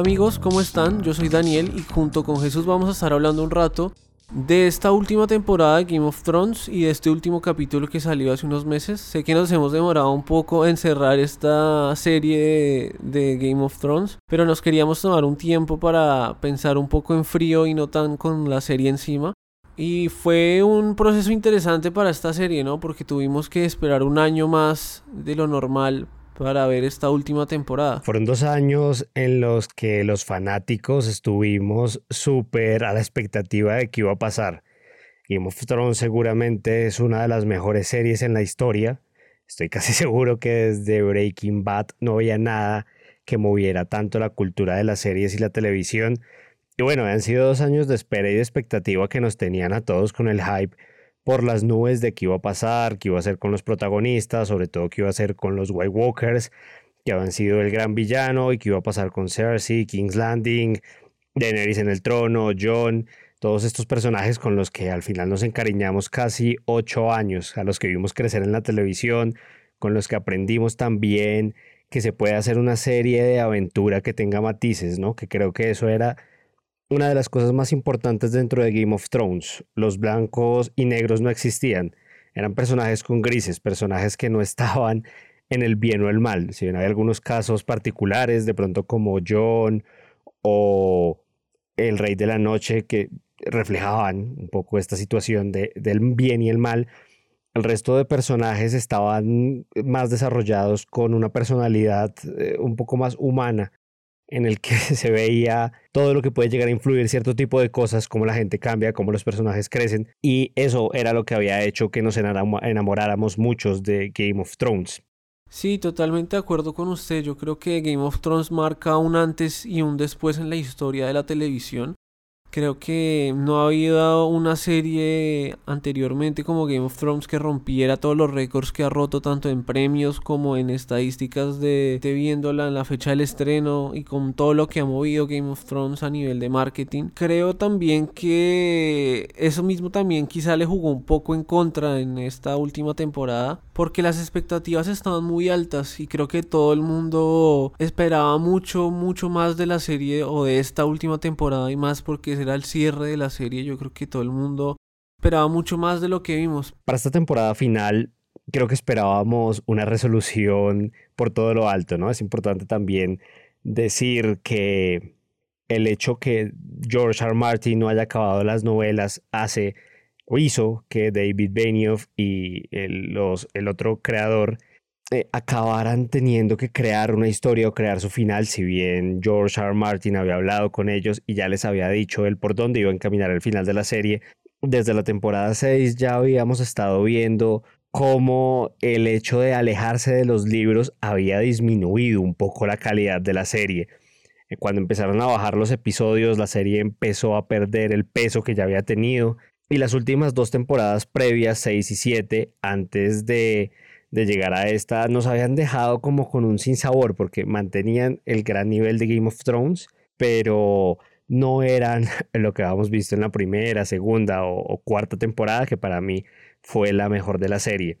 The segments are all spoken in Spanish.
Amigos, ¿cómo están? Yo soy Daniel y junto con Jesús vamos a estar hablando un rato de esta última temporada de Game of Thrones y de este último capítulo que salió hace unos meses. Sé que nos hemos demorado un poco en cerrar esta serie de, Game of Thrones, pero nos queríamos tomar un tiempo para pensar un poco en frío y no tan con la serie encima. Y fue un proceso interesante para esta serie, ¿no? Porque tuvimos que esperar un año más de lo normal para ver esta última temporada. Fueron dos años en los que los fanáticos estuvimos súper a la expectativa de qué iba a pasar. Game of Thrones seguramente es una de las mejores series en la historia. Estoy casi seguro que desde Breaking Bad no había nada que moviera tanto la cultura de las series y la televisión. Y bueno, han sido dos años de espera y de expectativa que nos tenían a todos con el hype por las nubes de qué iba a pasar, qué iba a hacer con los protagonistas, sobre todo qué iba a hacer con los White Walkers, que habían sido el gran villano, y qué iba a pasar con Cersei, King's Landing, Daenerys en el trono, Jon, todos estos personajes con los que al final nos encariñamos casi ocho años, a los que vimos crecer en la televisión, con los que aprendimos también que se puede hacer una serie de aventura que tenga matices, ¿no? Que creo que eso era una de las cosas más importantes dentro de Game of Thrones. Los blancos y negros no existían. Eran personajes con grises, personajes que no estaban en el bien o el mal. Si bien hay algunos casos particulares, de pronto como John o el Rey de la Noche, que reflejaban un poco esta situación de, del bien y el mal, el resto de personajes estaban más desarrollados con una personalidad eh, un poco más humana en el que se veía todo lo que puede llegar a influir cierto tipo de cosas, cómo la gente cambia, cómo los personajes crecen, y eso era lo que había hecho que nos enamoráramos muchos de Game of Thrones. Sí, totalmente de acuerdo con usted. Yo creo que Game of Thrones marca un antes y un después en la historia de la televisión. Creo que no ha habido una serie anteriormente como Game of Thrones que rompiera todos los récords que ha roto tanto en premios como en estadísticas de, de, viéndola en la fecha del estreno y con todo lo que ha movido Game of Thrones a nivel de marketing. Creo también que eso mismo también quizá le jugó un poco en contra en esta última temporada porque las expectativas estaban muy altas y creo que todo el mundo esperaba mucho, mucho más de la serie o de esta última temporada y más porque será el cierre de la serie. Yo creo que todo el mundo esperaba mucho más de lo que vimos. Para esta temporada final, creo que esperábamos una resolución por todo lo alto, ¿no? Es importante también decir que el hecho que George R. Martin no haya acabado las novelas hace hizo que David Benioff y el, los, el otro creador eh, acabaran teniendo que crear una historia o crear su final, si bien George R. Martin había hablado con ellos y ya les había dicho él por dónde iba a encaminar el final de la serie. Desde la temporada 6 ya habíamos estado viendo cómo el hecho de alejarse de los libros había disminuido un poco la calidad de la serie. Eh, cuando empezaron a bajar los episodios, la serie empezó a perder el peso que ya había tenido y las últimas dos temporadas previas, 6 y 7, antes de, de llegar a esta, nos habían dejado como con un sinsabor, porque mantenían el gran nivel de Game of Thrones, pero no eran lo que habíamos visto en la primera, segunda o, cuarta temporada, que para mí fue la mejor de la serie.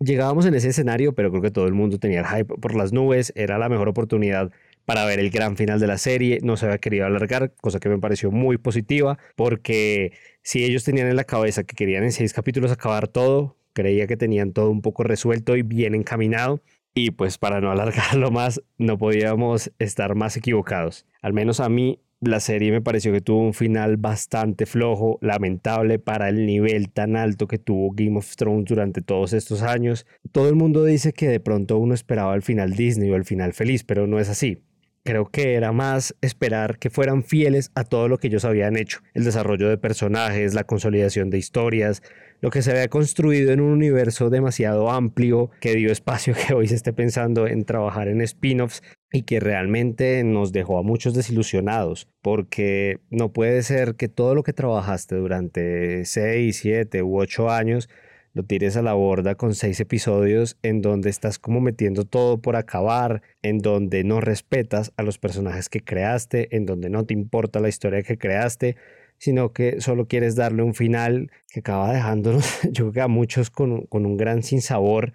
Llegábamos en ese escenario, pero creo que todo el mundo tenía el hype por las nubes, era la mejor oportunidad para ver el gran final de la serie. No se había querido alargar, cosa que me pareció muy positiva, porque si ellos tenían en la cabeza que querían en seis capítulos acabar todo, creía que tenían todo un poco resuelto y bien encaminado. Y pues para no alargarlo más, no podíamos estar más equivocados. Al menos a mí la serie me pareció que tuvo un final bastante flojo, lamentable para el nivel tan alto que tuvo Game of Thrones durante todos estos años. Todo el mundo dice que de pronto uno esperaba el final Disney o el final feliz, pero no es así. Creo que era más esperar que fueran fieles a todo lo que ellos habían hecho. El desarrollo de personajes, la consolidación de historias, lo que se había construido en un universo demasiado amplio que dio espacio que hoy se esté pensando en trabajar en spin-offs y que realmente nos dejó a muchos desilusionados, porque no puede ser que todo lo que trabajaste durante 6, 7 u 8 años lo tires a la borda con seis episodios en donde estás como metiendo todo por acabar, en donde no respetas a los personajes que creaste, en donde no te importa la historia que creaste. Sino que solo quieres darle un final que acaba dejándonos, yo creo que a muchos con, con un gran sinsabor,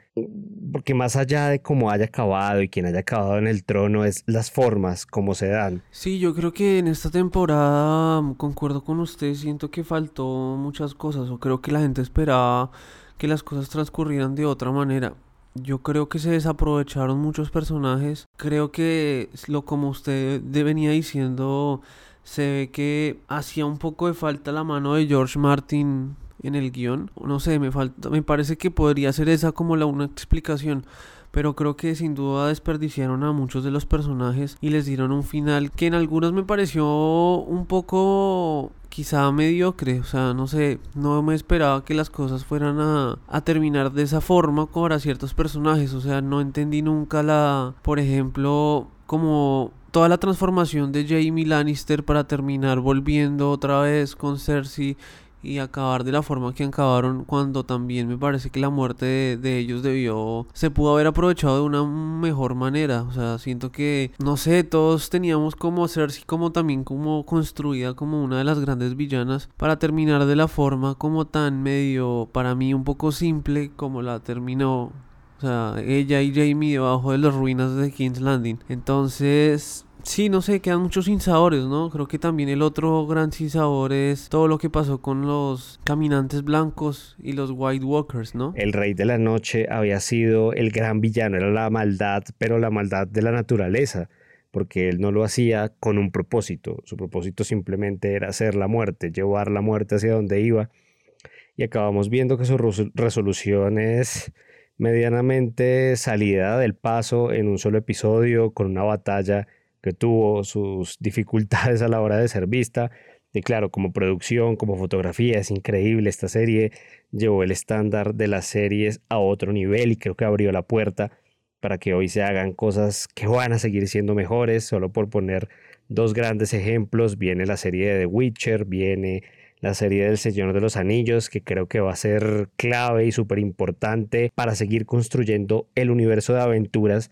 porque más allá de cómo haya acabado y quién haya acabado en el trono, es las formas, como se dan. Sí, yo creo que en esta temporada, mm, concuerdo con usted, siento que faltó muchas cosas, o creo que la gente esperaba que las cosas transcurrieran de otra manera. Yo creo que se desaprovecharon muchos personajes. Creo que lo como usted venía diciendo se ve que hacía un poco de falta la mano de George Martin en el guion. No sé, me falta, me parece que podría ser esa como la una explicación. Pero creo que sin duda desperdiciaron a muchos de los personajes y les dieron un final que en algunos me pareció un poco quizá mediocre. O sea, no sé, no me esperaba que las cosas fueran a, a terminar de esa forma para ciertos personajes. O sea, no entendí nunca la, por ejemplo, como toda la transformación de Jamie Lannister para terminar volviendo otra vez con Cersei y acabar de la forma que acabaron cuando también me parece que la muerte de, ellos debió se pudo haber aprovechado de una mejor manera. O sea siento que no sé todos teníamos como Cersei como también como construida como una de las grandes villanas para terminar de la forma como tan medio para mí un poco simple como la terminó o sea, ella y Jamie debajo de las ruinas de King's Landing. Entonces, sí, no sé, quedan muchos sinsabores, ¿no? Creo que también el otro gran sinsabor es todo lo que pasó con los caminantes blancos y los White Walkers, ¿no? El rey de la noche había sido el gran villano, era la maldad, pero la maldad de la naturaleza porque él no lo hacía con un propósito. Su propósito simplemente era hacer la muerte, llevar la muerte hacia donde iba. Y acabamos viendo que su resolución es medianamente salida del paso en un solo episodio con una batalla que tuvo sus dificultades a la hora de ser vista. Y claro, como producción, como fotografía, es increíble. Esta serie llevó el estándar de las series a otro nivel y creo que abrió la puerta para que hoy se hagan cosas que van a seguir siendo mejores. Solo por poner dos grandes ejemplos, viene la serie de The Witcher, viene la serie del Señor de los Anillos, que creo que va a ser clave y súper importante para seguir construyendo el universo de aventuras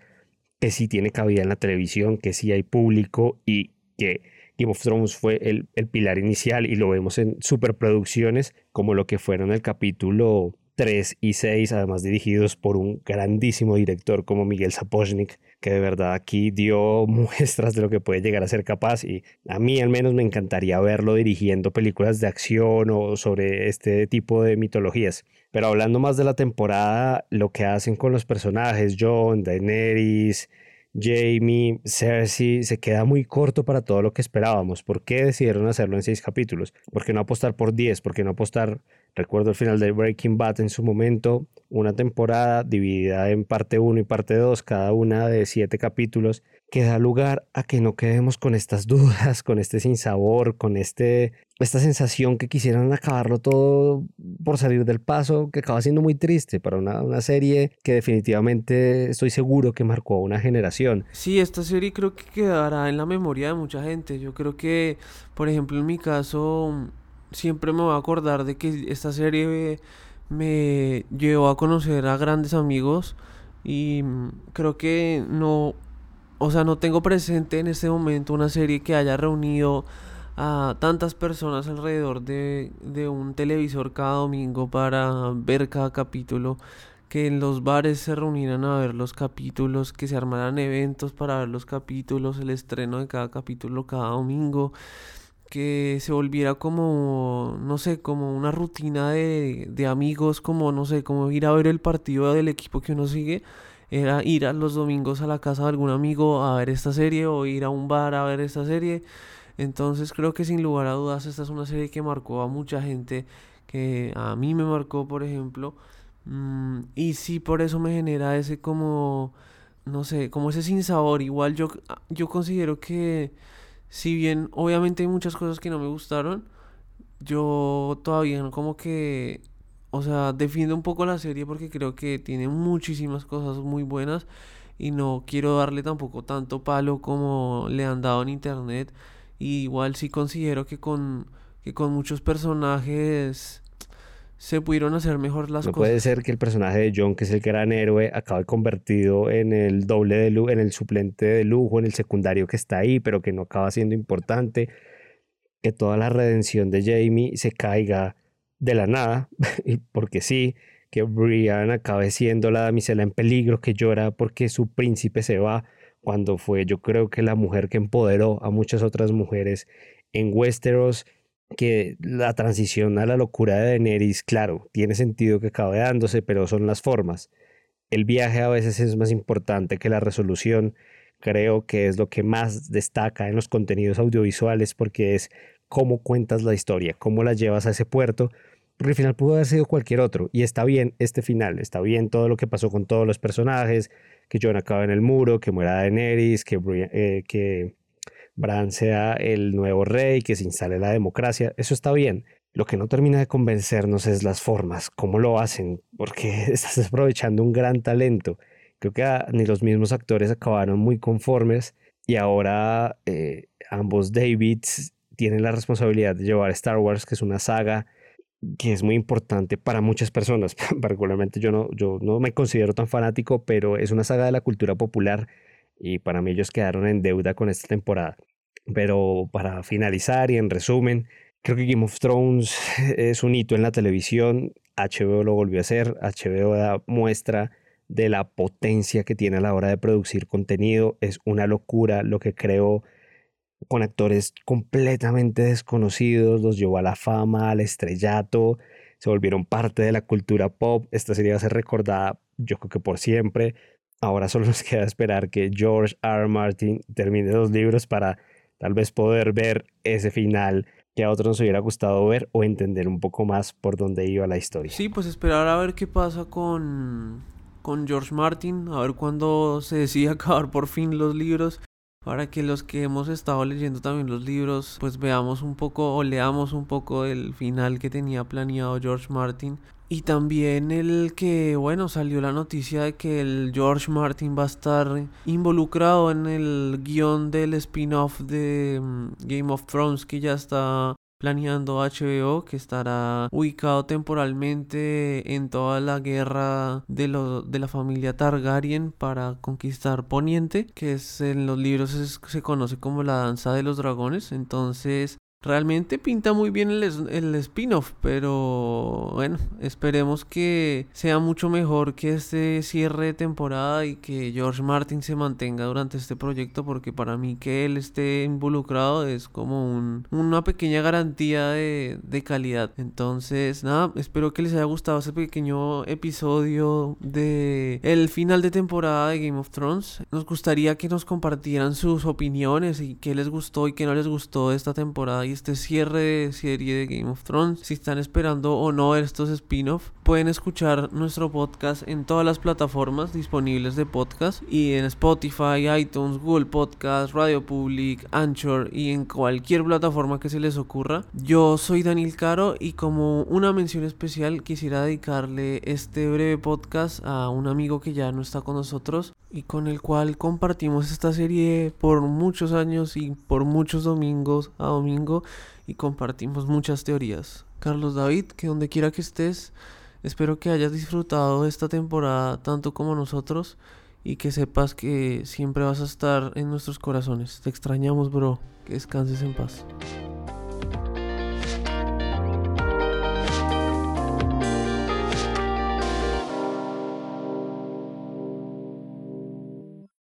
que sí tiene cabida en la televisión, que sí hay público y que Game of Thrones fue el, el pilar inicial y lo vemos en superproducciones como lo que fueron el capítulo 3 y 6, además dirigidos por un grandísimo director como Miguel Sapochnik, que de verdad aquí dio muestras de lo que puede llegar a ser capaz y a mí al menos me encantaría verlo dirigiendo películas de acción o sobre este tipo de mitologías. Pero hablando más de la temporada, lo que hacen con los personajes, John, Daenerys, Jamie, Cersei, se queda muy corto para todo lo que esperábamos. ¿Por qué decidieron hacerlo en seis capítulos? ¿Por qué no apostar por diez? ¿Por qué no apostar Recuerdo el final de Breaking Bad en su momento, una temporada dividida en parte 1 y parte 2, cada una de siete capítulos, que da lugar a que no quedemos con estas dudas, con este sinsabor, con este, esta sensación que quisieran acabarlo todo por salir del paso, que acaba siendo muy triste para una, una serie que definitivamente estoy seguro que marcó a una generación. Sí, esta serie creo que quedará en la memoria de mucha gente. Yo creo que, por ejemplo, en mi caso siempre me voy a acordar de que esta serie me llevó a conocer a grandes amigos y mm, creo que no, o sea, no tengo presente en este momento una serie que haya reunido a tantas personas alrededor de, de un televisor cada domingo para ver cada capítulo que en los bares se reunieran a ver los capítulos, que se armaran eventos para ver los capítulos, el estreno de cada capítulo cada domingo que se volviera como, no sé, como una rutina de, de, amigos, como, no sé, como ir a ver el partido del equipo que uno sigue, era ir a los domingos a la casa de algún amigo a ver esta serie o ir a un bar a ver esta serie. Entonces creo que sin lugar a dudas esta es una serie que marcó a mucha gente, que a mí me marcó, por ejemplo, mm, y sí por eso me genera ese como, no sé, como ese sinsabor. Igual yo, yo considero que si bien obviamente hay muchas cosas que no me gustaron, yo todavía como que, o sea, defiendo un poco la serie porque creo que tiene muchísimas cosas muy buenas y no quiero darle tampoco tanto palo como le han dado en internet. Y igual sí considero que con, que con muchos personajes se pudieron hacer mejor las no cosas. puede ser que el personaje de John, que es el gran héroe, acabe convertido en el doble de lujo, en el suplente de lujo, en el secundario que está ahí, pero que no acaba siendo importante. que toda la redención de Jamie se caiga de la nada, porque sí, que Brian acabe siendo la damisela en peligro que llora porque su príncipe se va, cuando fue yo creo que la mujer que empoderó a muchas otras mujeres en Westeros, que la transición a la locura de Daenerys, claro, tiene sentido que acabe dándose, pero son las formas. El viaje a veces es más importante que la resolución, creo que es lo que más destaca en los contenidos audiovisuales porque es cómo cuentas la historia, cómo la llevas a ese puerto, porque al final pudo haber sido cualquier otro y está bien este final, está bien todo lo que pasó con todos los personajes, que Jon acaba en el muro, que muera Daenerys, que, eh, que Bran sea el nuevo rey, que se instale la democracia, eso está bien. Lo que no termina de convencernos es las formas, cómo lo hacen, porque estás aprovechando un gran talento. Creo que ni los mismos actores acabaron muy conformes y ahora eh, ambos Davids tienen la responsabilidad de llevar Star Wars, que es una saga que es muy importante para muchas personas. Particularmente yo no, yo no me considero tan fanático, pero es una saga de la cultura popular y para mí ellos quedaron en deuda con esta temporada. Pero para finalizar y en resumen, creo que Game of Thrones es un hito en la televisión. HBO lo volvió a hacer. HBO da muestra de la potencia que tiene a la hora de producir contenido. Es una locura lo que creo con actores completamente desconocidos, los llevó a la fama, al estrellato, se volvieron parte de la cultura pop. Esta serie va a ser recordada, yo creo que por siempre. Ahora solo nos queda esperar que George R. Martin termine los libros para tal vez poder ver ese final que a otros nos hubiera gustado ver o entender un poco más por dónde iba la historia. Sí, pues esperar a ver qué pasa con, con George Martin, a ver cuándo se decide acabar por fin los libros para que los que hemos estado leyendo también los libros pues veamos un poco o leamos un poco del final que tenía planeado George Martin y también el que bueno salió la noticia de que el George Martin va a estar involucrado en el guion del spin-off de mm, Game of Thrones que ya está planeando HBO que estará ubicado temporalmente en toda la guerra de, de la familia Targaryen para conquistar Poniente, que es en los libros se conoce como la danza de los dragones. Entonces Realmente pinta muy bien el, el spin-off, pero bueno, esperemos que sea mucho mejor que este cierre de temporada y que George Martin se mantenga durante este proyecto, porque para mí que él esté involucrado es como un, una pequeña garantía de, de calidad. Entonces, nada, espero que les haya gustado este pequeño episodio de el final de temporada de Game of Thrones. Nos gustaría que nos compartieran sus opiniones y qué les gustó y qué no les gustó de esta temporada este cierre de serie de Game of Thrones. Si están esperando o no estos spin-off, pueden escuchar nuestro podcast en todas las plataformas disponibles de podcast y en Spotify, iTunes, Google Podcast, Radio Public, Anchor y en cualquier plataforma que se les ocurra. Yo soy Daniel Caro y como una mención especial quisiera dedicarle este breve podcast a un amigo que ya no está con nosotros y con el cual compartimos esta serie por muchos años y por muchos domingos a domingo y compartimos muchas teorías. Carlos David, que donde quiera que estés, espero que hayas disfrutado esta temporada tanto como nosotros y que sepas que siempre vas a estar en nuestros corazones. Te extrañamos, bro. Que descanses en paz.